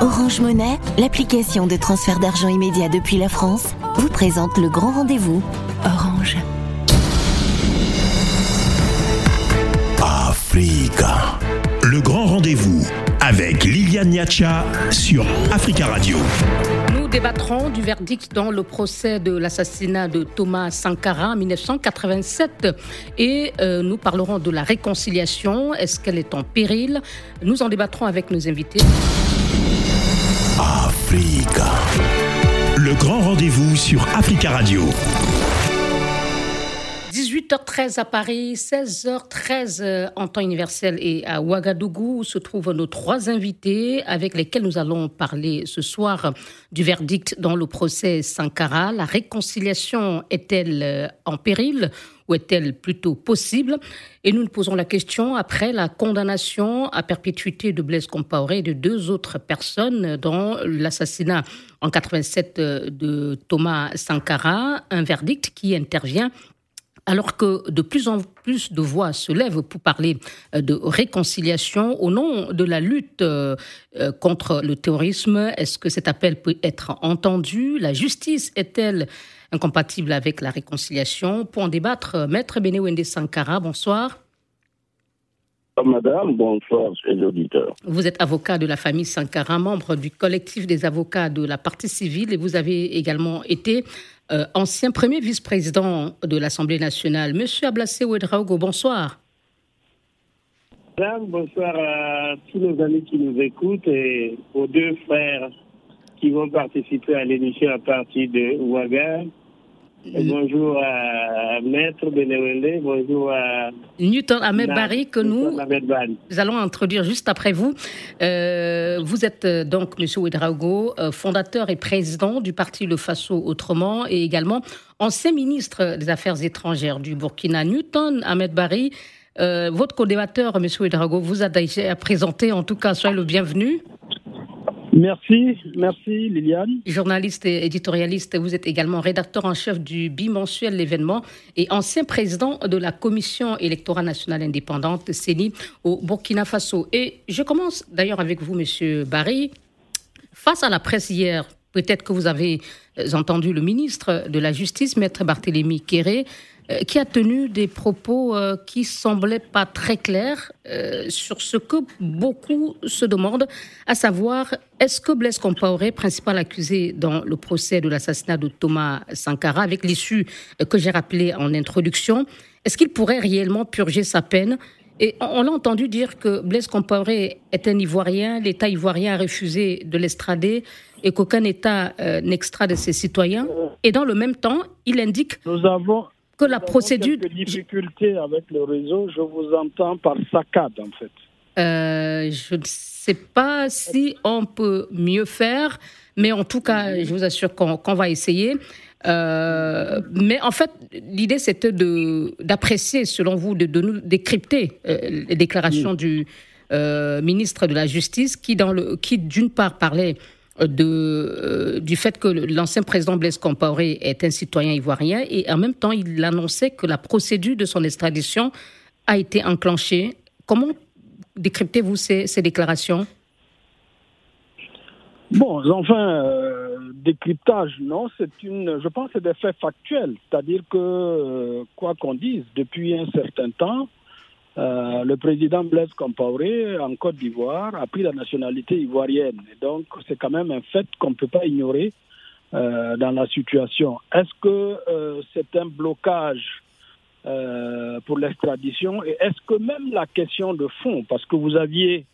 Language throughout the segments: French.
Orange Monnaie, l'application de transfert d'argent immédiat depuis la France, vous présente le grand rendez-vous. Orange. Africa. Le grand rendez-vous avec Liliane Niacha sur Africa Radio. Nous débattrons du verdict dans le procès de l'assassinat de Thomas Sankara en 1987 et euh, nous parlerons de la réconciliation. Est-ce qu'elle est en péril? Nous en débattrons avec nos invités. Le grand rendez-vous sur Africa Radio. 18h13 à Paris, 16h13 euh, en temps universel et à Ouagadougou se trouvent nos trois invités avec lesquels nous allons parler ce soir du verdict dans le procès Sankara. La réconciliation est-elle euh, en péril ou est-elle plutôt possible? Et nous nous posons la question après la condamnation à perpétuité de Blaise Compaoré et de deux autres personnes dans l'assassinat en 87 euh, de Thomas Sankara, un verdict qui intervient alors que de plus en plus de voix se lèvent pour parler euh, de réconciliation au nom de la lutte euh, contre le terrorisme, est-ce que cet appel peut être entendu? La justice est-elle incompatible avec la réconciliation? Pour en débattre, Maître Benewende Sankara, bonsoir. Madame, bonsoir, chers auditeurs. Vous êtes avocat de la famille Sankara, membre du collectif des avocats de la partie civile et vous avez également été euh, ancien premier vice-président de l'Assemblée nationale. Monsieur Ablassé Ouedraogo, bonsoir. Madame, bonsoir à tous nos amis qui nous écoutent et aux deux frères qui vont participer à l'émission à partir de Ouaga bonjour à Maître Benewende, bonjour à Newton Ahmed Barry que nous, allons introduire juste après vous. Euh, vous êtes euh, donc Monsieur Ouedraogo, euh, fondateur et président du parti Le Faso Autrement et également ancien ministre des Affaires étrangères du Burkina. Newton Ahmed Barry, votre co-débatteur, Monsieur Ouedraogo, vous a déjà présenté, en tout cas, soyez le bienvenu. Merci, merci Liliane. Journaliste et éditorialiste, vous êtes également rédacteur en chef du bimensuel L'événement et ancien président de la Commission électorale nationale indépendante, CENI, au Burkina Faso. Et je commence d'ailleurs avec vous, monsieur Barry. Face à la presse hier, peut-être que vous avez entendu le ministre de la Justice, maître Barthélémy Kéré, euh, qui a tenu des propos euh, qui semblaient pas très clairs euh, sur ce que beaucoup se demandent, à savoir est-ce que Blaise Compaoré, principal accusé dans le procès de l'assassinat de Thomas Sankara, avec l'issue que j'ai rappelée en introduction, est-ce qu'il pourrait réellement purger sa peine et on l'a entendu dire que Blaise Compaoré est un Ivoirien, l'État ivoirien a refusé de l'extrader et qu'aucun État n'extrade ses citoyens. Et dans le même temps, il indique Nous avons que la procédure. Quelques difficultés avec le réseau, je vous entends par saccade en fait. Euh, je ne sais pas si on peut mieux faire, mais en tout cas, je vous assure qu'on va essayer. Euh, mais en fait, l'idée c'était d'apprécier, selon vous, de, de nous décrypter euh, les déclarations du ministre de la Justice, qui, dans le, qui d'une part parlait de, euh, du fait que l'ancien président Blaise Compaoré est un citoyen ivoirien et en même temps il annonçait que la procédure de son extradition a été enclenchée. Comment décryptez-vous ces, ces, déclarations? Bon, enfin, euh, décryptage, non, c'est une, je pense c'est des faits factuels, c'est-à-dire que, euh, quoi qu'on dise, depuis un certain temps, euh, le président Blaise Compaoré, en Côte d'Ivoire, a pris la nationalité ivoirienne. Et donc, c'est quand même un fait qu'on ne peut pas ignorer euh, dans la situation. Est-ce que c'est un blocage pour l'extradition? Et est-ce que même la question de fond, parce que vous aviez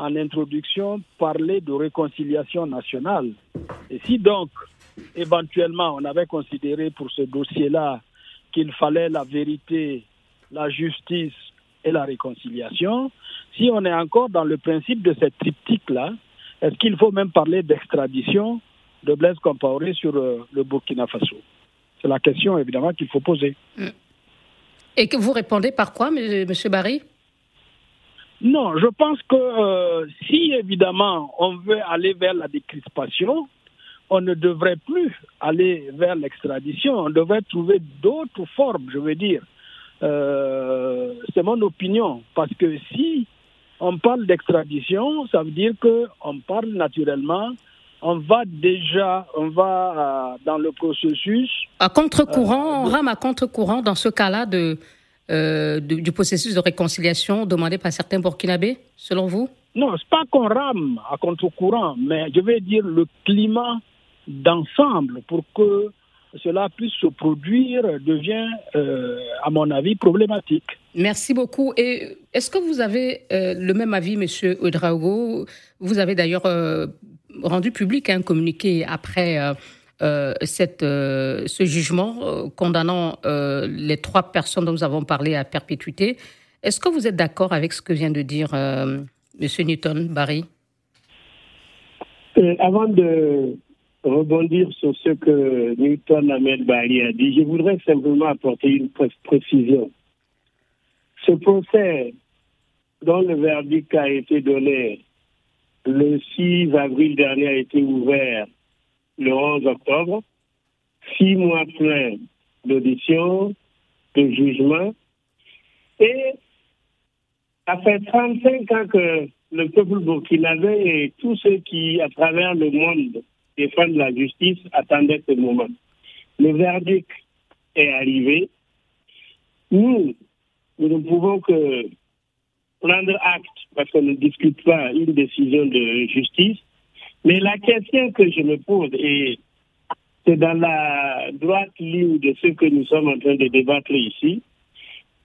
en introduction parlé de réconciliation nationale, et si donc, éventuellement, on avait considéré pour ce dossier-là qu'il fallait la vérité, la justice, et la réconciliation, si on est encore dans le principe de cette triptyque-là, est-ce qu'il faut même parler d'extradition de Blaise Compaoré sur euh, le Burkina Faso? C'est la question évidemment qu'il faut poser. Et que vous répondez par quoi, M. Barry? Non, je pense que euh, si évidemment on veut aller vers la décrispation, on ne devrait plus aller vers l'extradition, on devrait trouver d'autres formes, je veux dire, euh, c'est mon opinion, parce que si on parle d'extradition, ça veut dire qu'on parle naturellement, on va déjà, on va dans le processus. À contre-courant, on rame à contre-courant dans ce cas-là de, du processus de réconciliation demandé par certains Burkinabés, selon vous? Non, c'est pas qu'on rame à contre-courant, mais je vais dire le climat d'ensemble pour que cela puisse se produire devient, euh, à mon avis, problématique. Merci beaucoup. Et est-ce que vous avez euh, le même avis, Monsieur Ouedraogo Vous avez d'ailleurs euh, rendu public un communiqué après cette, ce jugement condamnant les trois personnes dont nous avons parlé à perpétuité. Est-ce que vous êtes d'accord avec ce que vient de dire Monsieur Newton Barry? Avant de rebondir sur ce que Newton Ahmed Bali a dit, je voudrais simplement apporter une précision. Ce procès dont le verdict a été donné le 6 avril dernier a été ouvert le 11 octobre, six mois pleins d'audition, de jugement, et ça fait 35 ans que le peuple burkinabé et tous ceux qui, à travers le monde, de la justice attendait ce moment. Le verdict est arrivé. Nous, nous ne pouvons que prendre acte, parce qu'on ne discute pas une décision de justice. Mais la question que je me pose, et c'est dans la droite ligne de ce que nous sommes en train de débattre ici,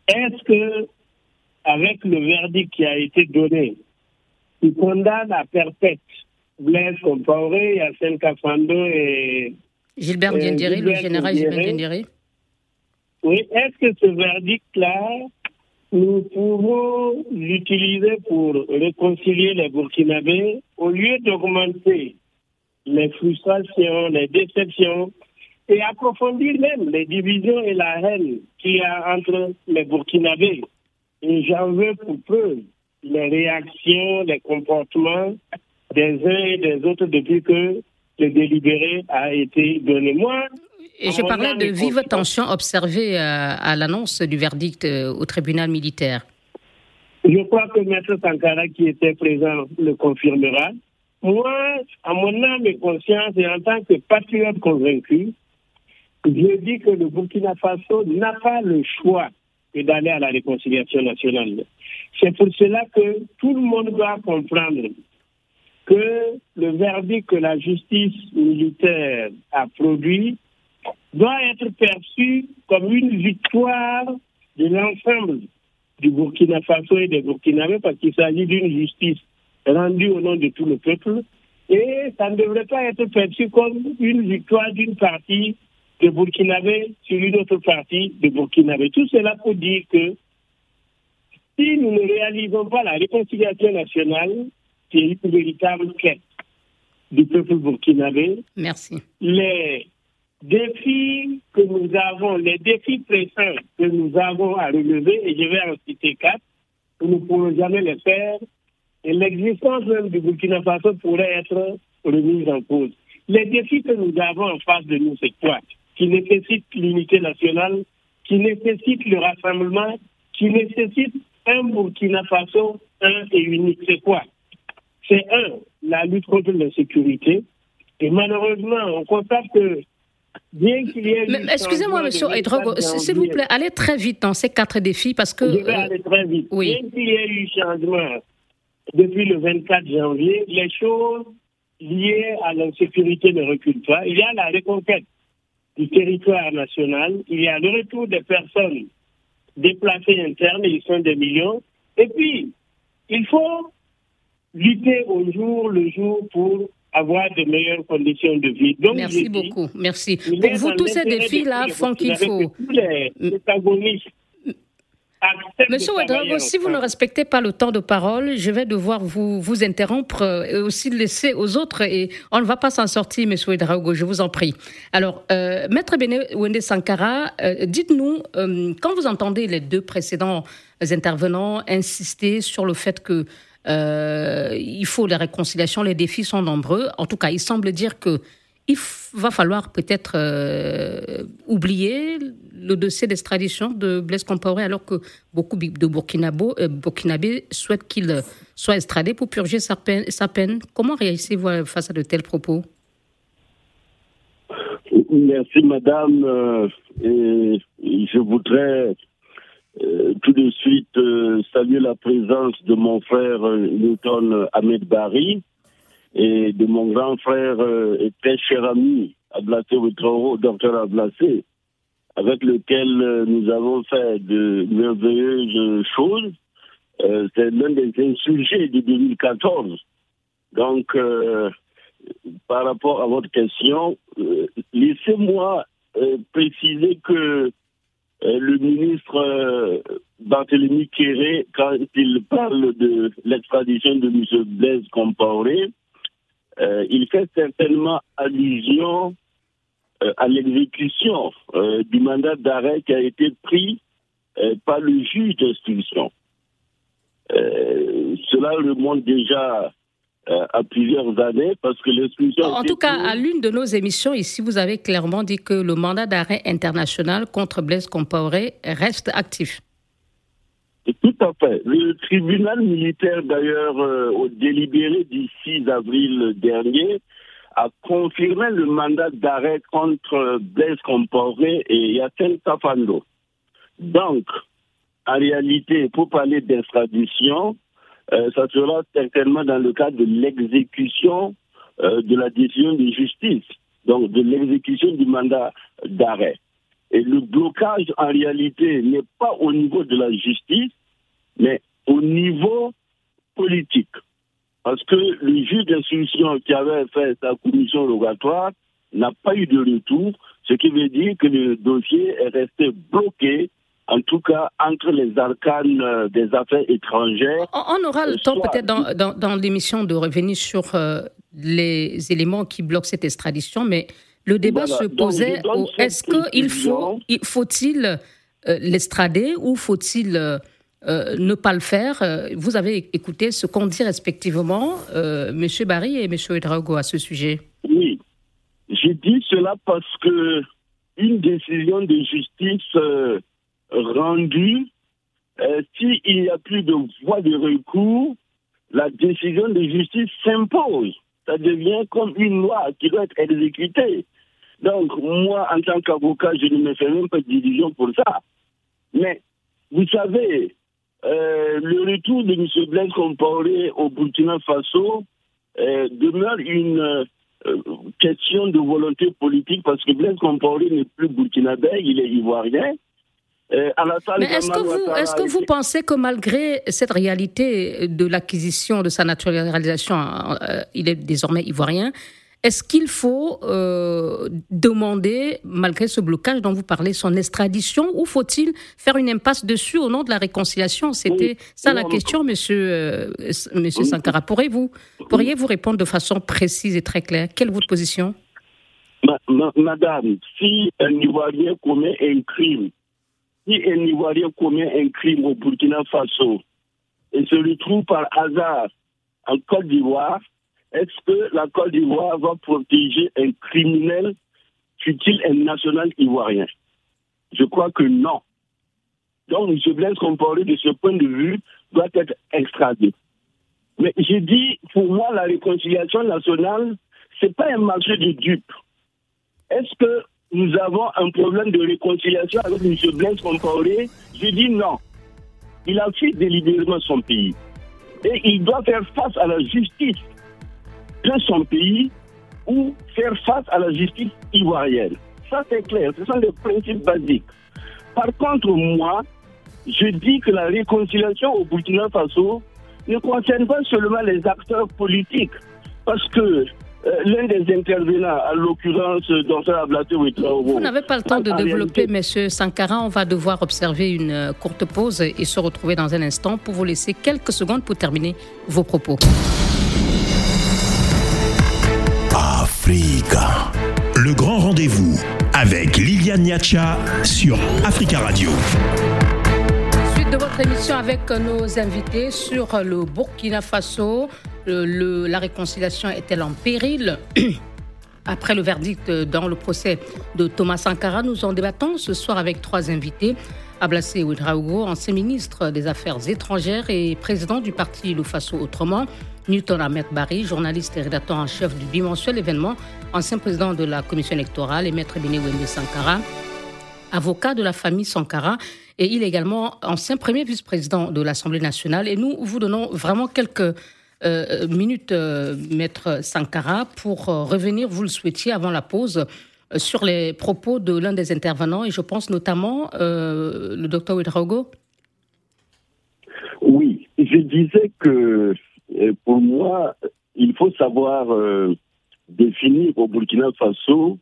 est-ce que, avec le verdict qui a été donné, qui condamne à perpète Blaise Compaoré, Yassine Kafando et. Gilbert Diendéré, le général Gilbert Diendéré. Oui, est-ce que ce verdict-là, nous pouvons l'utiliser pour réconcilier les Burkinabés au lieu d'augmenter les frustrations, les déceptions et approfondir même les divisions et la haine qu'il y a entre les Burkinabés. Et j'en veux pour preuve les réactions, les comportements des uns et des autres depuis que le délibéré a été donné. Moi, et je parlais de vive tension observée à, à l'annonce du verdict euh, au tribunal militaire. Je crois que Maître Sankara, qui était présent, le confirmera. Moi, à mon âme et conscience, et en tant que patriote convaincu, je dis que le Burkina Faso n'a pas le choix que d'aller à la réconciliation nationale. C'est pour cela que tout le monde doit comprendre que le verdict que la justice militaire a produit doit être perçu comme une victoire de l'ensemble du Burkina Faso et des Burkinabés parce qu'il s'agit d'une justice rendue au nom de tout le peuple et ça ne devrait pas être perçu comme une victoire d'une partie de Burkinabé sur une autre partie de Burkinabé. Tout cela pour dire que si nous ne réalisons pas la réconciliation nationale, c'est une véritable quête du peuple burkinabé. Merci. Les défis que nous avons, les défis pressants que nous avons à relever, et je vais en citer quatre, nous ne pourrons jamais les faire, et l'existence même du Burkina Faso pourrait être remise en cause. Les défis que nous avons en face de nous, c'est quoi? Qui nécessitent l'unité nationale, qui nécessitent le rassemblement, qui nécessitent un Burkina Faso un et unique. C'est quoi? C'est un, la lutte contre l'insécurité. Et malheureusement, on constate que bien qu'il y ait. Excusez-moi, monsieur Edrogo, s'il vous plaît, allez très vite dans ces quatre défis parce que. Je vais euh, aller très vite. Oui. Bien qu'il y ait eu changement depuis le 24 janvier, les choses liées à l'insécurité ne reculent pas. Il y a la reconquête du territoire national, il y a le retour des personnes déplacées internes, ils sont des millions. Et puis, il faut lutter au jour le jour pour avoir de meilleures conditions de vie. Donc, Merci beaucoup. Merci. Pour vous, tous ces défis-là font qu'il faut. Les, Monsieur Ouedraogo, si vous ne respectez pas le temps de parole, je vais devoir vous, vous interrompre et aussi laisser aux autres et on ne va pas s'en sortir, Monsieur Ouedraogo, je vous en prie. Alors, euh, Maître Bene Wende Sankara, euh, dites-nous, euh, quand vous entendez les deux précédents intervenants insister sur le fait que euh, il faut les réconciliations, les défis sont nombreux. En tout cas, il semble dire que il va falloir peut-être euh, oublier le dossier d'extradition de Blaise Compaoré alors que beaucoup de Burkinabo, euh, Burkinabés souhaitent qu'il soit extradé pour purger sa peine. Comment réagissez-vous face à de tels propos? Merci madame. Euh, et je voudrais tout de suite saluer la présence de mon frère Newton Ahmed Barry et de mon grand frère euh, et très cher ami, Ablassé Ouettaro, docteur Ablassé, avec lequel euh, nous avons fait de merveilleuses choses. Euh, c'est l'un des insurgés de 2014. Donc, par rapport à votre question, laissez-moi préciser que le ministre Barthélemy Kéré, quand il parle de l'extradition de M. Blaise Compaoré, euh, il fait certainement allusion euh, à l'exécution euh, du mandat d'arrêt qui a été pris par le juge d'instruction. cela remonte déjà à plusieurs années parce que l'instruction. En tout cas, à l'une de nos émissions ici, vous avez clairement dit que le mandat d'arrêt international contre Blaise Compaoré reste actif. Tout à fait. Le tribunal militaire, d'ailleurs, euh, au délibéré du 6 avril dernier, a confirmé le mandat d'arrêt contre Blaise Compaoré et Yassine Tafando. Donc, en réalité, pour parler d'extradition, euh, ça sera certainement dans le cadre de l'exécution euh, de la décision de justice, donc de l'exécution du mandat d'arrêt. Et le blocage, en réalité, n'est pas au niveau de la justice, mais au niveau politique. Parce que le juge d'instruction qui avait fait sa commission rogatoire n'a pas eu de retour, ce qui veut dire que le dossier est resté bloqué en tout cas entre les arcanes euh, des affaires étrangères. On, aura le temps peut-être dans, dans, l'émission de revenir sur euh, les éléments qui bloquent cette extradition, mais le débat se posait est-ce qu'il faut, faut-il euh, l'extrader ou faut-il euh, euh, ne pas le faire? Vous avez écouté ce qu'ont dit respectivement M. Barry et M. Edrago à ce sujet. Oui, j'ai dit cela parce que une décision de justice rendue, s'il n'y a plus de voie de recours, la décision de justice s'impose. Ça devient comme une loi qui doit être exécutée. Donc, moi, en tant qu'avocat, je ne me fais même pas de division pour ça. Mais, vous savez, euh, le retour de M. Blaise Compaoré au Burkina Faso euh, demeure une euh, question de volonté politique parce que Blaise Compaoré n'est plus burkinabé, il est ivoirien. Mais est-ce que, vous, est-ce que vous pensez que malgré cette réalité de l'acquisition de sa naturalisation, il est désormais ivoirien, est-ce qu'il faut euh, demander, malgré ce blocage dont vous parlez, son extradition ou faut-il faire une impasse dessus au nom de la réconciliation? C'était ça la question, monsieur, euh, monsieur Sankara. Pourriez-vous pourriez -vous répondre de façon précise et très claire? Quelle est votre position? Madame, si un Ivoirien commet un crime, si un Ivoirien commet un crime au Burkina Faso et se retrouve par hasard en Côte d'Ivoire, est-ce que la Côte d'Ivoire va protéger un criminel, fut-il un national ivoirien? Je crois que non. Donc, M. Blaise Compaoré, de ce point de vue, doit être extradé. Mais j'ai dit, pour moi, la réconciliation nationale, ce n'est pas un marché de dupes. Est-ce que nous avons un problème de réconciliation avec M. Blaise Compaoré Je dis non. Il a fait délibérément son pays. Et il doit faire face à la justice de son pays ou faire face à la justice ivoirienne. Ça, c'est clair. Ce sont des principes basiques. Par contre, moi, je dis que la réconciliation au Burkina Faso ne concerne pas seulement les acteurs politiques. Parce que euh, l'un des intervenants, à l'occurrence Dr Ablaté Vous n'avez pas le temps de développer, Monsieur Sankara. On va devoir observer une euh, courte pause et se retrouver dans un instant pour vous laisser quelques secondes pour terminer vos propos. Africa. Le grand rendez-vous avec Liliane Niacha sur Africa Radio. Suite de votre émission avec nos invités sur le Burkina Faso. la réconciliation est-elle en péril? Après le verdict dans le procès de Thomas Sankara, nous en débattons ce soir avec trois invités. Ablassé Ouedraogo, ancien ministre des Affaires étrangères et président du parti Le Faso Autrement. Newton Ahmed Barry, journaliste et rédacteur en chef du bimensuel événement, ancien président de la commission électorale et maître Béné Wende Sankara, avocat de la famille Sankara. Et il est également ancien premier vice-président de l'Assemblée nationale. Et nous vous donnons vraiment quelques euh, minutes, euh, maître Sankara, pour euh, revenir, vous le souhaitiez, avant la pause, sur les propos de l'un des intervenants. Et je pense notamment le docteur Ouedraogo. Oui, je disais que pour moi, il faut savoir définir au Burkina Faso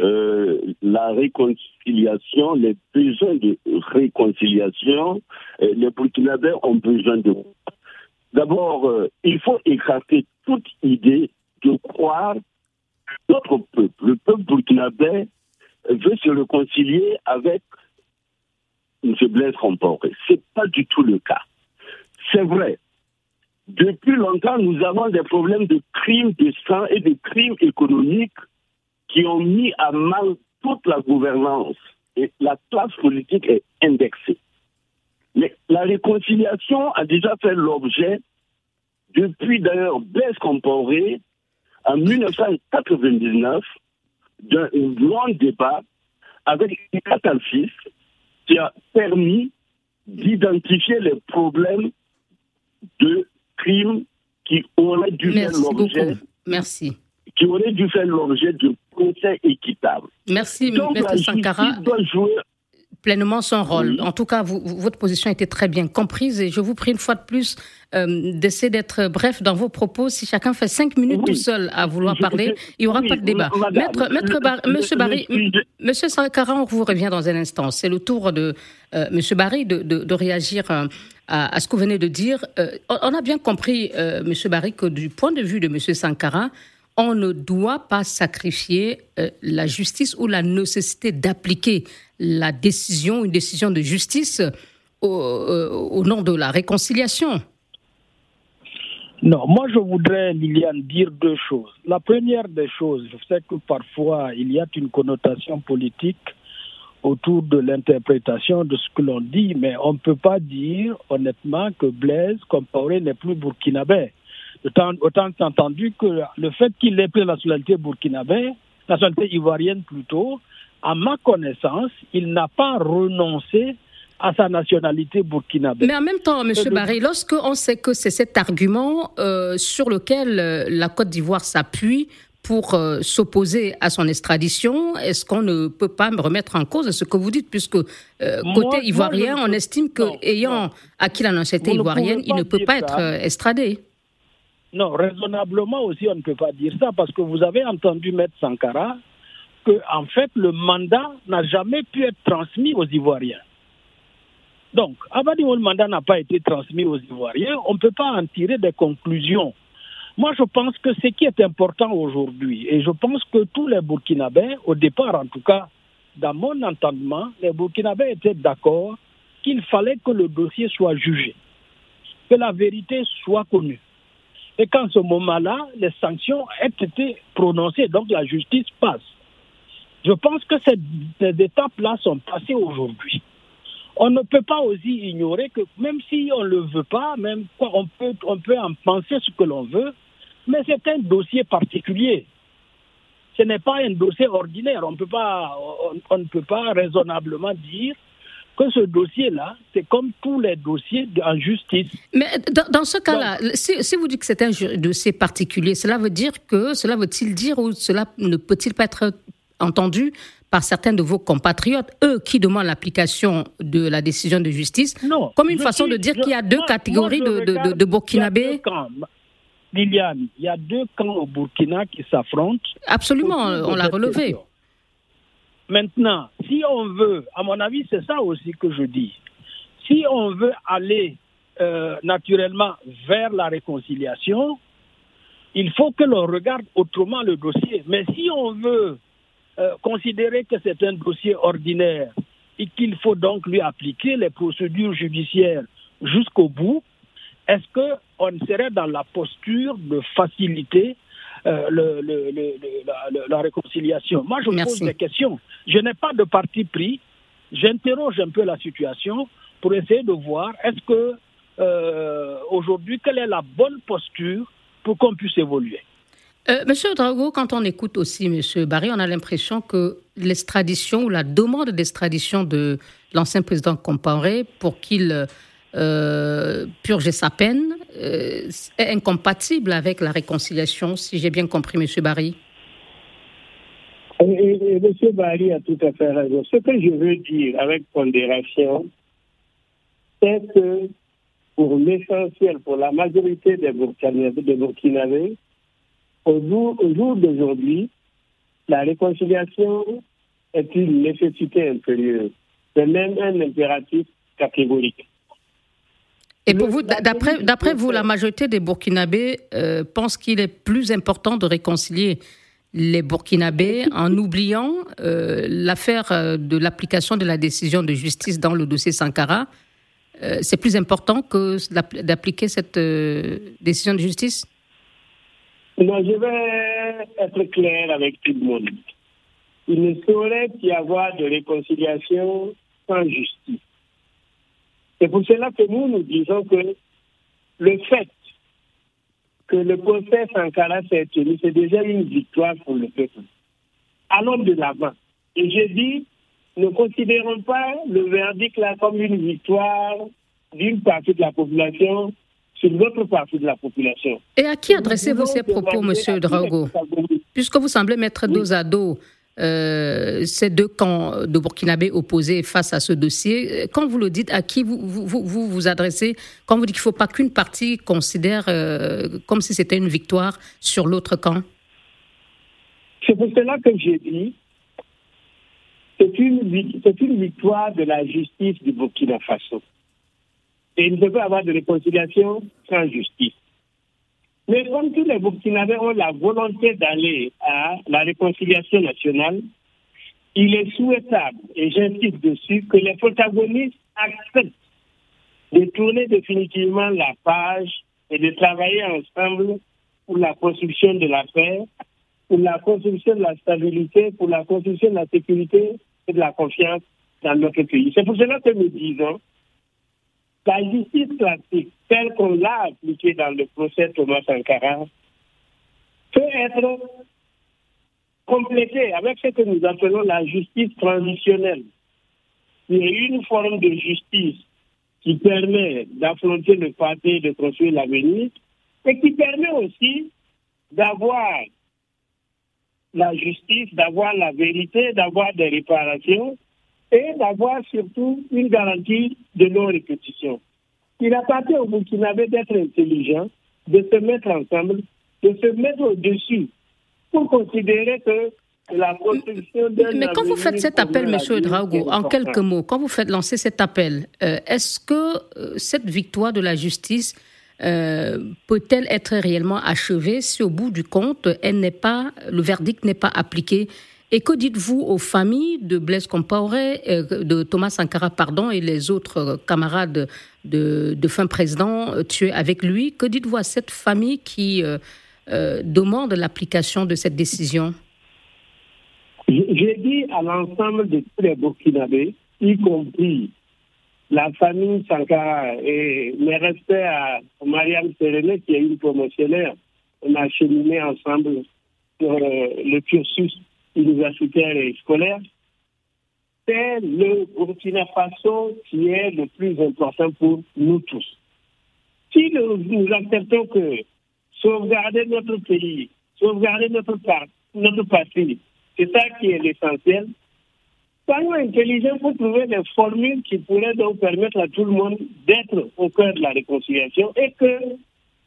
euh, la réconciliation, les besoins de réconciliation, euh, les Burkinabés ont besoin de. D'abord, euh, il faut écarter toute idée de croire notre peuple, le peuple burkinabé, veut se réconcilier avec M. Blaise Compaoré. Ce n'est pas du tout le cas. C'est vrai. Depuis longtemps, nous avons des problèmes de crimes de sang et de crimes économiques qui ont mis à mal toute la gouvernance et la classe politique est indexée. Mais la réconciliation a déjà fait l'objet, depuis d'ailleurs Blaise Compaoré, en 1999, d'un long débat avec une catastrophe qui a permis d'identifier les problèmes de crimes qui auraient dû faire l'objet. Merci qui aurait dû faire l'objet de procès équitable. Merci, M. Sankara. Doit jouer pleinement son rôle. En tout cas, votre position était très bien comprise et je vous prie une fois de plus euh, d'essayer d'être bref dans vos propos. Si chacun fait cinq minutes tout seul à vouloir parler, il n'y aura pas de débat. maître, maître Monsieur Barry, Monsieur Sankara, on vous revient dans un instant. C'est le tour de euh, Monsieur Barry de, de, réagir euh, à, ce que vous venez de dire. on a bien compris, Monsieur Barry, que du point de vue de Monsieur Sankara, on ne doit pas sacrifier euh, la justice ou la nécessité d'appliquer la décision, une décision de justice au, euh, nom de la réconciliation. Non, moi je voudrais, Liliane, dire deux choses. La première des choses, je sais que parfois il y a une connotation politique autour de l'interprétation de ce que l'on dit, mais on ne peut pas dire honnêtement que Blaise Compaoré n'est plus burkinabé. Autant, autant entendu que le fait qu'il ait pris la nationalité burkinabé, la nationalité ivoirienne plutôt, à ma connaissance, il n'a pas renoncé à sa nationalité burkinabé. Mais en même temps, M. Barry, lorsque on sait que c'est cet argument euh, sur lequel euh, la Côte d'Ivoire s'appuie pour euh, s'opposer à son extradition, est-ce qu'on ne peut pas me remettre en cause ce que vous dites, puisque côté ivoirien, on estime qu'ayant acquis la nationalité ivoirienne, il ne peut pas être extradé non, raisonnablement aussi, on ne peut pas dire ça parce que vous avez entendu Maître Sankara que, en fait, le mandat n'a jamais pu être transmis aux Ivoiriens. Donc, avant que le mandat n'a pas été transmis aux Ivoiriens, on ne peut pas en tirer des conclusions. Moi, je pense que ce qui est important aujourd'hui, et je pense que tous les Burkinabés, au départ en tout cas, dans mon entendement, les Burkinabés étaient d'accord qu'il fallait que le dossier soit jugé, que la vérité soit connue et qu'en ce moment-là, les sanctions aient été prononcées, donc la justice passe. Je pense que ces, étapes-là sont passées aujourd'hui. On ne peut pas aussi ignorer que même si on ne le veut pas, même quoi, on peut, on peut en penser ce que l'on veut, mais c'est un dossier particulier. Ce n'est pas un dossier ordinaire. On, peut pas, on ne peut pas raisonnablement dire que ce dossier-là, c'est comme tous les dossiers en justice. Mais dans, ce cas-là, si, vous dites que c'est un dossier particulier, cela veut dire que, cela veut-il dire ou cela ne peut-il pas être entendu par certains de vos compatriotes, eux qui demandent l'application de la décision de justice, non, comme une façon de dire qu'il y a deux catégories de, de, Burkinabés Liliane, il y a deux camps au Burkina qui s'affrontent. Absolument, on l'a relevé. Maintenant, si on veut, à mon avis, c'est ça aussi que je dis, si on veut aller euh, naturellement vers la réconciliation, il faut que l'on regarde autrement le dossier. Mais si on veut euh, considérer que c'est un dossier ordinaire et qu'il faut donc lui appliquer les procédures judiciaires jusqu'au bout, est-ce qu'on serait dans la posture de faciliter la, réconciliation. Moi, je pose des questions. Je n'ai pas de parti pris. J'interroge un peu la situation pour essayer de voir est-ce que aujourd'hui, quelle est la bonne posture pour qu'on puisse évoluer. Monsieur Drago, quand on écoute aussi Monsieur Barry, on a l'impression que l'extradition ou la demande d'extradition de l'ancien président Comparé pour qu'il euh, purger sa peine euh, est incompatible avec la réconciliation, si j'ai bien compris, M. Barry. Et, M. Barry a tout à fait raison. Ce que je veux dire avec pondération, c'est que pour l'essentiel, pour la majorité des Burkinabés, au jour, au jour d'aujourd'hui, la réconciliation est une nécessité impérieuse. C'est même un impératif catégorique. Et pour vous, d'après vous, la majorité des Burkinabés euh, pense qu'il est plus important de réconcilier les Burkinabés en oubliant euh, l'affaire euh, de l'application de la décision de justice dans le dossier Sankara. C'est plus important que d'appliquer cette décision de justice? Non, je vais être clair avec tout le monde. Il ne saurait y avoir de réconciliation sans justice. C'est pour cela que nous, nous disons que le fait que le procès Sankara s'est tenu, c'est déjà une victoire pour le peuple. Allons de l'avant. Et je dis, ne considérons pas le verdict là comme une victoire d'une partie de la population sur l'autre partie de la population. Et à qui adressez-vous ces propos, Monsieur Drago? Puisque vous semblez mettre dos à dos euh, ces deux camps de Burkinabé opposés face à ce dossier. Quand vous le dites, à qui vous vous, vous, adressez quand vous dites qu'il ne faut pas qu'une partie considère euh, comme si c'était une victoire sur l'autre camp? C'est pour cela que j'ai dit c'est une, c'est une victoire de la justice du Burkina Faso. Et il ne peut pas avoir de réconciliation sans justice. Mais comme tous les Burkinabés ont la volonté d'aller à la réconciliation nationale, il est souhaitable, et j'insiste dessus, que les protagonistes acceptent de tourner définitivement la page et de travailler ensemble pour la construction de la paix, pour la construction de la stabilité, pour la construction de la sécurité et de la confiance dans notre pays. C'est pour cela que nous disons la justice classique, telle qu'on l'a appliquée dans le procès Thomas Sankara, peut être complétée avec ce que nous appelons la justice transitionnelle. Y a une forme de justice qui permet d'affronter le passé, de construire l'avenir, et qui permet aussi d'avoir la justice, d'avoir la vérité, d'avoir des réparations et d'avoir surtout une garantie de non-répétition. Il appartient au Burkinabé d'être intelligent, de se mettre ensemble, de se mettre au-dessus pour considérer que la construction de. Mais quand vous faites cet appel, M. Drago, en quelques mots, quand vous faites lancer cet appel, euh, est-ce que euh, cette victoire de la justice euh, peut-elle être réellement achevée? Si au bout du compte, elle n'est pas, le verdict n'est pas appliqué et que dites-vous aux familles de Blaise Compaoré, euh, de Thomas Sankara, pardon, et les autres euh, camarades de, fin président euh, tués avec lui? Que dites-vous à cette famille qui demande l'application de cette décision? J'ai dit à l'ensemble de tous les Burkinabés, y compris la famille Sankara, et mes respects à Marianne Séréné, qui est une promotionnaire. On a cheminé ensemble sur le cursus universitaire et scolaire, c'est le Burkina Faso qui est le plus important pour nous tous. Si nous, acceptons que sauvegarder notre pays, sauvegarder notre, notre patrie, c'est ça qui est l'essentiel, soyons intelligents pour trouver des formules qui pourraient donc permettre à tout le monde d'être au cœur de la réconciliation et que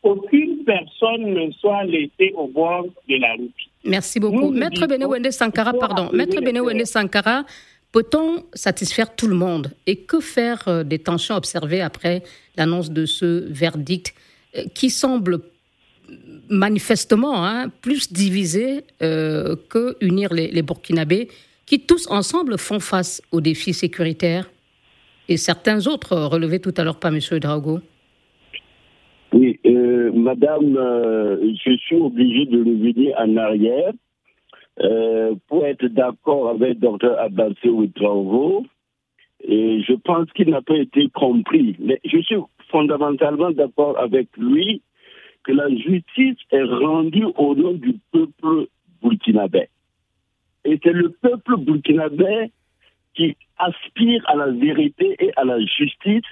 aucune personne ne soit laissée au bord de la route. Merci beaucoup. Maître Benewende Sankara, pardon. Maître Benewende Sankara, peut-on satisfaire tout le monde? Et que faire euh, des tensions observées après l'annonce de ce verdict euh, qui semble manifestement hein, plus diviser euh, que unir les, les, Burkinabés, qui tous ensemble font face aux défis sécuritaires? Et certains autres relevés tout à l'heure par M. Drago Oui, euh, Madame, euh, je suis obligé de revenir en arrière euh, pour être d'accord avec Dr Abbasé Ouitraogo. Et je pense qu'il n'a pas été compris. Mais je suis fondamentalement d'accord avec lui que la justice est rendue au nom du peuple burkinabé. Et c'est le peuple burkinabé qui aspire à la vérité et à la justice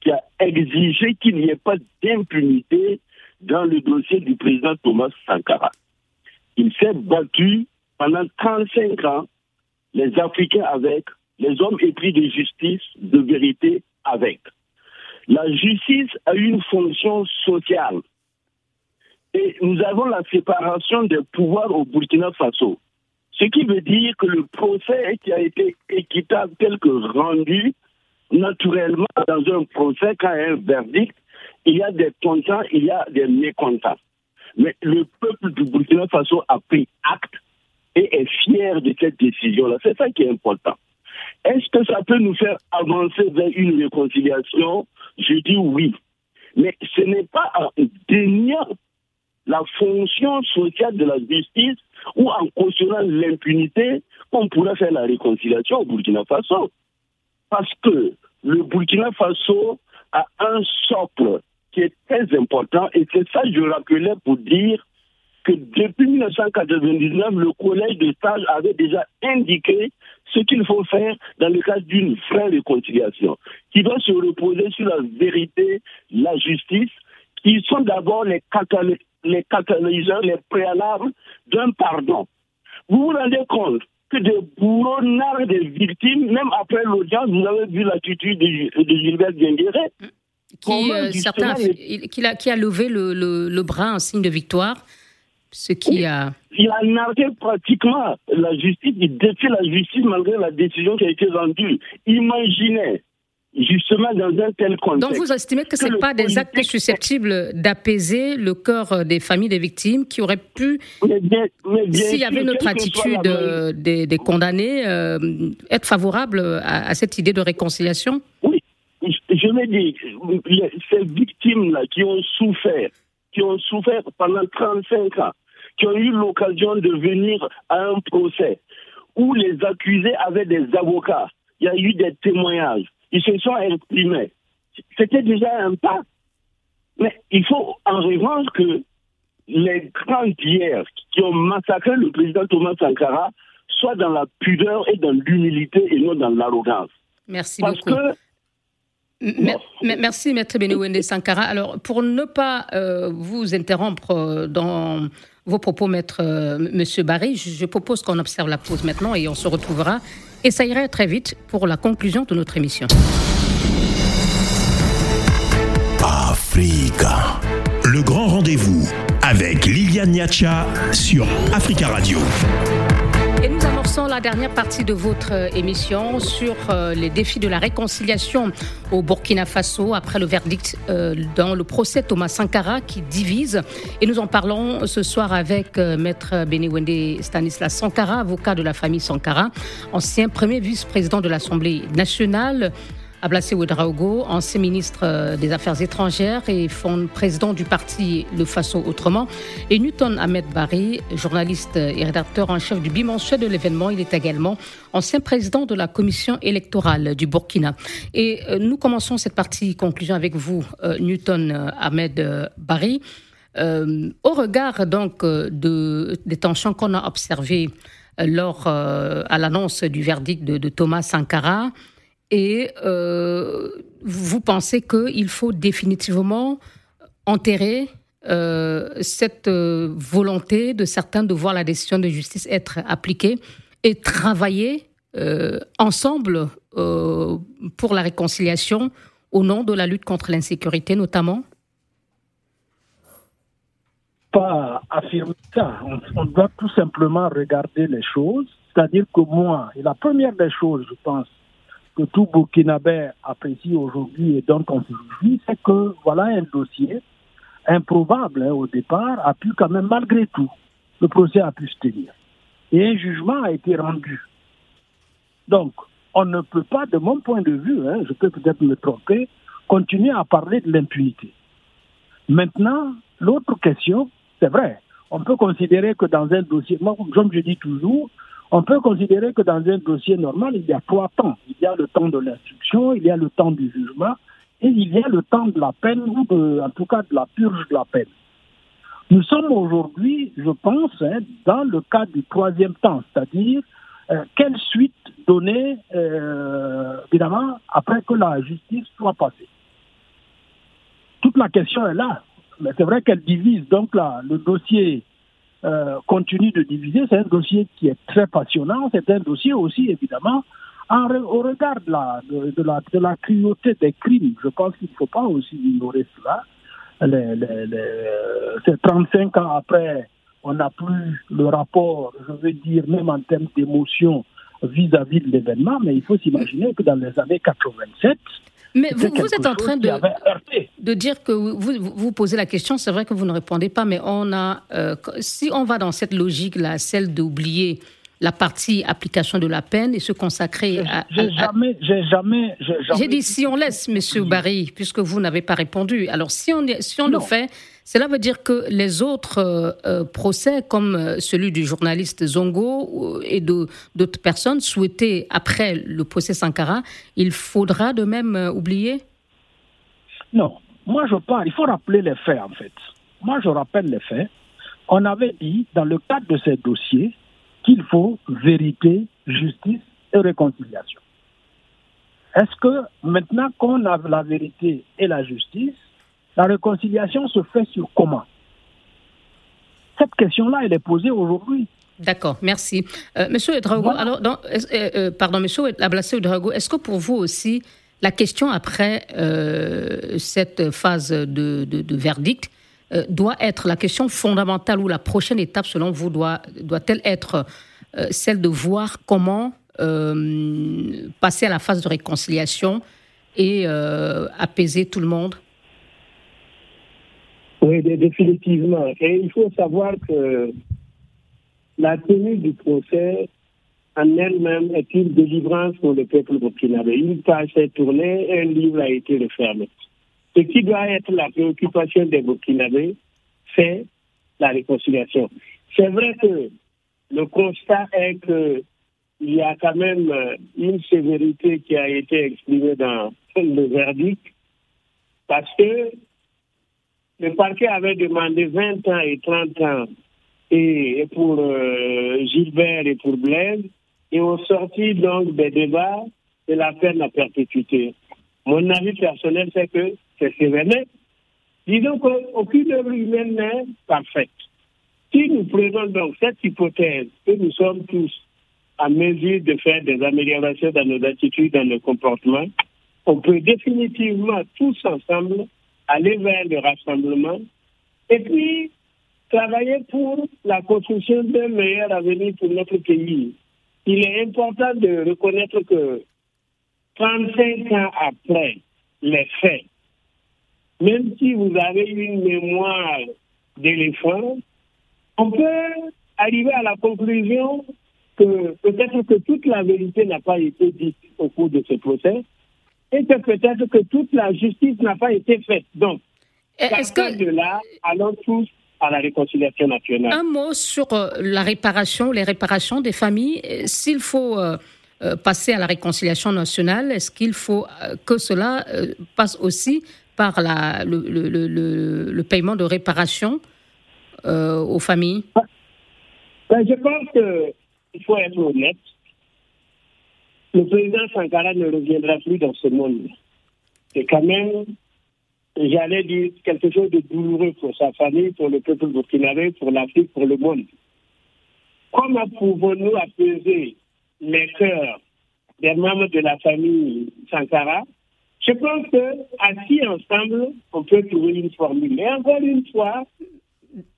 qui a exigé qu'il n'y ait pas d'impunité dans le dossier du président Thomas Sankara. Il s'est battu pendant 35 ans, les Africains avec, les hommes épris de justice, de vérité avec. La justice a une fonction sociale. Et nous avons la séparation des pouvoirs au Burkina Faso. Ce qui veut dire que le procès qui a été équitable tel que rendu, naturellement, dans un procès, quand il y a un verdict, il y a des contents, il y a des mécontents. Mais le peuple du Burkina Faso a pris acte et est fier de cette décision-là. C'est ça qui est important. Est-ce que ça peut nous faire avancer vers une réconciliation? Je dis oui. Mais ce n'est pas en déniant la fonction sociale de la justice ou en cautionnant l'impunité qu'on pourrait faire la réconciliation au Burkina Faso. Parce que le Burkina Faso a un socle qui est très important et c'est ça que je rappelais pour dire que depuis 1999, le collège de stage avait déjà indiqué ce qu'il faut faire dans le cadre d'une vraie réconciliation, qui doit se reposer sur la vérité, la justice, qui sont d'abord les, les catalyseurs, les préalables d'un pardon. Vous vous rendez compte que des bourreaux narrent des victimes, même après l'audience, vous avez vu l'attitude de, de Gilbert Dienguéré. Qui, euh, certains, qui, a, qui a levé le, le, le bras en signe de victoire ce qui a... Il a nargué pratiquement la justice, il défie la justice malgré la décision qui a été rendue. Imaginez, justement dans un tel contexte. Donc vous estimez que ce n'est pas des actes susceptibles d'apaiser le cœur des familles des victimes qui auraient pu, s'il y avait notre attitude des, des, condamnés, euh, être favorable à, à, cette idée de réconciliation? Oui, je l'ai dit, ces victimes-là qui ont souffert, qui ont souffert pendant 35 ans, qui ont eu l'occasion de venir à un procès où les accusés avaient des avocats. Il y a eu des témoignages. Ils se sont exprimés. C'était déjà un pas. Mais il faut en revanche que les grands d'hier qui ont massacré le président Thomas Sankara soient dans la pudeur et dans l'humilité et non dans l'arrogance. Merci Parce beaucoup. Que Merci, Maître Benewende Sankara. Alors, pour ne pas euh, vous interrompre euh, dans vos propos, Maître euh, Monsieur Barry, je, je propose qu'on observe la pause maintenant et on se retrouvera. Et ça irait très vite pour la conclusion de notre émission. Africa. Le grand rendez-vous avec Liliane Niacha sur Africa Radio. Amorçons la dernière partie de votre euh, émission sur euh, les défis de la réconciliation au Burkina Faso après le verdict euh, dans le procès Thomas Sankara qui divise. Et nous en parlons ce soir avec Maître Benewende Stanislas Sankara, avocat de la famille Sankara, ancien premier vice-président de l'Assemblée nationale. Ablassé Ouedraogo, ancien ministre euh, des Affaires étrangères et président du parti Le Faso Autrement, et Newton Ahmed Barry, journaliste et rédacteur en chef du bimensuel de l'événement. Il est également ancien président de la commission électorale du Burkina. Et euh, nous commençons cette partie conclusion avec vous, euh, Newton Ahmed Barry. au regard donc de, des tensions qu'on a observées lors à l'annonce du verdict de, de Thomas Sankara, et euh, vous pensez qu'il faut définitivement enterrer euh, cette euh, volonté de certains de voir la décision de justice être appliquée et travailler ensemble pour la réconciliation au nom de la lutte contre l'insécurité notamment? Pas affirmer ça. On, on doit tout simplement regarder les choses. C'est-à-dire que moi, et la première des choses, je pense, que tout Burkinabé apprécie aujourd'hui et dont on se réjouit, c'est que voilà un dossier improbable hein, au départ, a pu quand même, malgré tout, le procès a pu se tenir. Et un jugement a été rendu. Donc, on ne peut pas, de mon point de vue, hein, je peux peut-être me tromper, continuer à parler de l'impunité. Maintenant, L'autre question, c'est vrai, on peut considérer que dans un dossier, moi, comme je dis toujours, on peut considérer que dans un dossier normal, il y a trois temps. Il y a le temps de l'instruction, il y a le temps du jugement et il y a le temps de la peine ou de, en tout cas de la purge de la peine. Nous sommes aujourd'hui, je pense, hein, dans le cas du troisième temps, c'est-à-dire euh, quelle suite donner, euh, évidemment, après que la justice soit passée. Toute la question est là, mais c'est vrai qu'elle divise. Donc là, le dossier euh, continue de diviser. C'est un dossier qui est très passionnant. C'est un dossier aussi, évidemment, au regard de la, cruauté des crimes. Je pense qu'il ne faut pas aussi ignorer cela. Les, les, 35 ans après, on n'a plus le rapport, je veux dire, même en termes d'émotion vis-à-vis de l'événement, mais il faut s'imaginer que dans les années 87, mais vous, vous, êtes en train de, de dire que vous, vous posez la question, c'est vrai que vous ne répondez pas, mais on a, euh, si on va dans cette logique-là, celle d'oublier la partie application de la peine et se consacrer à. J'ai jamais, j'ai jamais, j'ai dit si on laisse, Monsieur Barry, puisque vous n'avez pas répondu. Alors si on, si on le fait, cela veut dire que les autres euh, euh, procès, comme euh, celui du journaliste Zongo et d'autres personnes souhaitées après le procès Sankara, il faudra de même oublier? Non. Moi, je parle, il faut rappeler les faits, en fait. Moi, je rappelle les faits. On avait dit, dans le cadre de ces dossiers, qu'il faut vérité, justice et réconciliation. Est-ce que maintenant qu'on a la vérité et la justice, la réconciliation se fait sur comment? Cette question-là, elle est posée aujourd'hui. D'accord, merci. Euh, monsieur alors, euh, euh, pardon, monsieur Ablassé Edrago, est-ce que pour vous aussi, la question après cette phase de, de, verdict doit être la question fondamentale ou la prochaine étape, selon vous, doit, doit-elle être celle de voir comment passer à la phase de réconciliation et apaiser tout le monde? Oui, définitivement. Et il faut savoir que la tenue du procès en elle-même est une délivrance pour le peuple burkinabé. Une page s'est tournée un livre a été refermé. Ce qui doit être la préoccupation des Burkinabés, c'est la réconciliation. C'est vrai que le constat est que il y a quand même une sévérité qui a été exprimée dans le verdict parce que le parquet avait demandé 20 ans et 30 ans et, pour euh, Gilbert et pour Blaise. Et on sortit donc des débats de la peine à perpétuité. Mon avis personnel, c'est que c'est sévère. Disons qu'aucune œuvre humaine n'est parfaite. Si nous prenons donc cette hypothèse que nous sommes tous à mesure de faire des améliorations dans nos attitudes, dans nos comportements, on peut définitivement tous ensemble aller vers le rassemblement et puis travailler pour la construction d'un meilleur avenir pour notre pays. Il est important de reconnaître que 35 ans après les faits, même si vous avez une mémoire d'éléphant, on peut arriver à la conclusion que peut-être que toute la vérité n'a pas été dite au cours de ce procès, et que peut-être que toute la justice n'a pas été faite. Donc, est-ce que de là, allons tous à la réconciliation nationale. Un mot sur euh, la réparation, les réparations des familles. S'il faut euh, euh, passer à la réconciliation nationale, est-ce qu'il faut que cela passe aussi par la, le, le, le, paiement de réparation aux familles? Ben, Je pense qu'il faut être honnête le président Sankara ne reviendra plus dans ce monde. C'est quand même, j'allais dire, quelque chose de douloureux pour sa famille, pour le peuple burkinabé, pour l'Afrique, pour le monde. Comment pouvons-nous apaiser les cœurs des membres de la famille Sankara? Je pense que assis ensemble, on peut trouver une formule. Et encore une fois,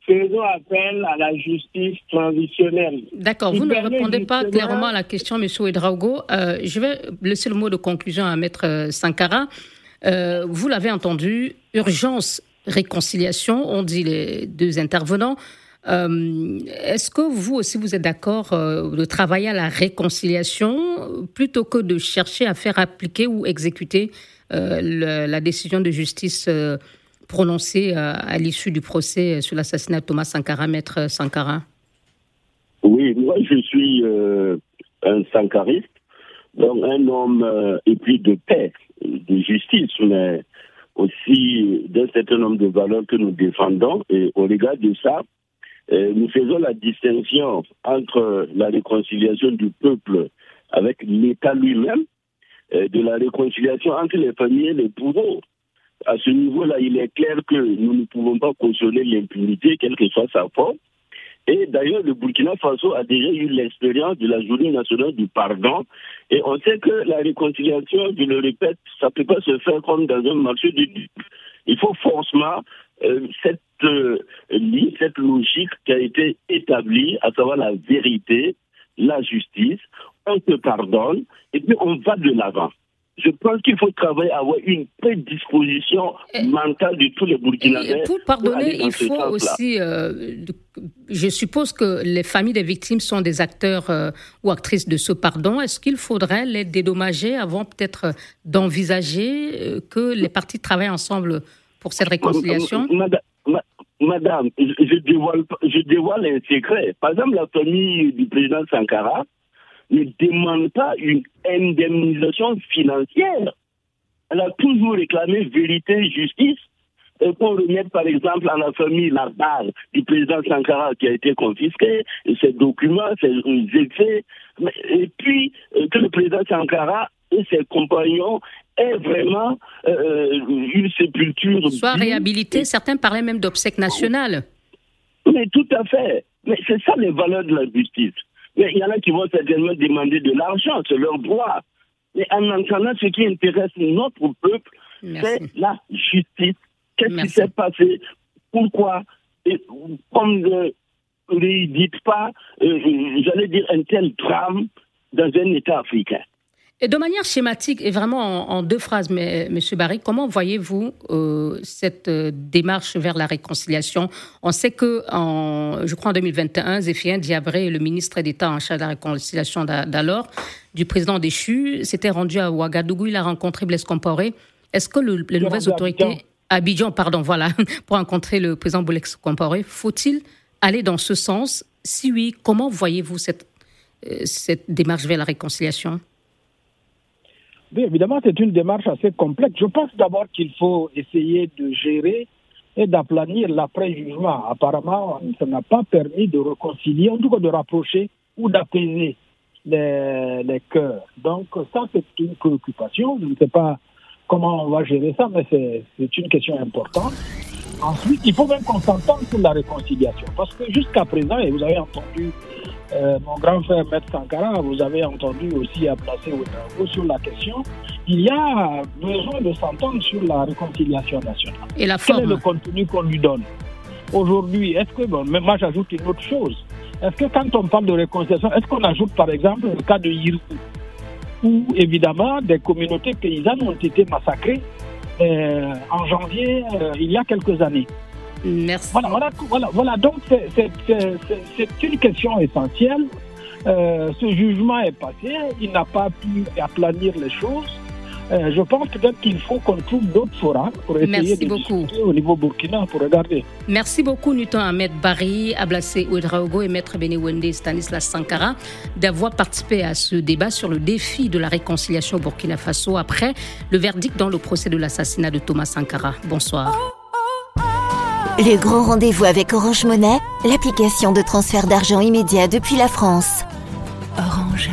faisons appel à la justice transitionnelle. D'accord, vous ne répondez pas clairement à la question, M. Ouedraogo. Euh, je vais laisser le mot de conclusion à Maître euh, Sankara. Euh, vous l'avez entendu, urgence, réconciliation, on dit les deux intervenants. Est-ce que vous aussi, vous êtes d'accord de travailler à la réconciliation plutôt que de chercher à faire appliquer ou exécuter la décision de justice prononcer à l'issue du procès sur l'assassinat de Thomas Sankara, maître Sankara? Oui, moi je suis un sankariste, donc un homme épris de paix, de justice, mais aussi d'un certain nombre de valeurs que nous défendons. Et au regard de ça, euh, nous faisons la distinction entre la réconciliation du peuple avec l'État lui-même, euh, de la réconciliation entre les familles et les bourreaux. À ce niveau-là, il est clair que nous ne pouvons pas cautionner l'impunité, quelle que soit sa forme. Et d'ailleurs, le Burkina Faso a déjà eu l'expérience de la journée nationale du pardon. Et on sait que la réconciliation, je le répète, ça ne peut pas se faire comme dans un marché de Il faut forcément euh, cette euh, ligne, cette logique qui a été établie, à savoir la vérité, la justice, on te pardonne et puis on va de l'avant je pense qu'il faut travailler à avoir une prédisposition mentale de tous les Burkinabés. Pour pardonner, il faut aussi. Euh, je suppose que les familles des victimes sont des acteurs euh, ou actrices de ce pardon. Est-ce qu'il faudrait les dédommager avant peut-être d'envisager euh, que les parties travaillent ensemble pour cette réconciliation? Madame, je, dévoile, je dévoile un secret. Par exemple, la famille du président Sankara, ne demande pas une indemnisation financière. Elle a toujours réclamé vérité et justice. Et pour remettre par exemple à la famille la base du président Sankara qui a été confisqué, ses documents, ses effets, et puis euh, que le président Sankara et ses compagnons aient vraiment euh, une sépulture. Soit réhabilité, certains parlaient même d'obsèques nationales. Mais tout à fait. Mais c'est ça les valeurs de la justice. Mais il y en a qui vont certainement demander de l'argent, c'est leur droit. Mais en entendant ce qui intéresse notre peuple, c'est la justice. Qu'est-ce qui s'est passé? Pourquoi? Et Comme ne dites pas, euh, j'allais dire, un tel drame dans un État africain. Et de manière schématique et vraiment en, deux phrases, mais, Monsieur Barry, comment voyez-vous euh, cette euh, démarche vers la réconciliation? On sait que, en, je crois en 2021, Zéphien Diabré, le ministre d'État en charge de la réconciliation d'alors, du président déchu, s'était rendu à Ouagadougou. Il a rencontré Blaise Compaoré. Est-ce que les nouvelles autorités Abidjan, pardon, voilà, pour rencontrer le président Blaise Compaoré, faut-il aller dans ce sens? Si oui, comment voyez-vous cette, euh, cette démarche vers la réconciliation? Oui, évidemment, c'est une démarche assez complexe. Je pense d'abord qu'il faut essayer de gérer et d'aplanir l'après-jugement. Apparemment, ça n'a pas permis de réconcilier, en tout cas de rapprocher ou d'apaiser les, les cœurs. Donc ça, c'est une préoccupation. Je ne sais pas comment on va gérer ça, mais c'est une question importante. Ensuite, il faut même qu'on s'entende sur la réconciliation. Parce que jusqu'à présent, et vous avez entendu euh, mon grand frère Maître Sankara, vous avez entendu aussi à placer au sur la question, il y a besoin de s'entendre sur la réconciliation nationale. Et la Quel est le contenu qu'on lui donne Aujourd'hui, est-ce que, bon, mais moi j'ajoute une autre chose. Est-ce que quand on parle de réconciliation, est-ce qu'on ajoute par exemple le cas de Yirou, où évidemment des communautés paysannes ont été massacrées euh, en janvier euh, il y a quelques années? Merci. Voilà, voilà, voilà, donc c'est une question essentielle. Euh, ce jugement est passé, il n'a pas pu aplanir les choses. Euh, je pense peut-être qu'il faut qu'on trouve d'autres forums pour essayer de beaucoup. au niveau burkina pour regarder. Merci beaucoup, Newton Ahmed Barry, Ablassé Ouedraogo et Maître Benewende Stanislas Sankara d'avoir participé à ce débat sur le défi de la réconciliation au Burkina Faso après le verdict dans le procès de l'assassinat de Thomas Sankara. Bonsoir. Le grand rendez-vous avec Orange Monnaie, l'application de transfert d'argent immédiat depuis la France. Orange.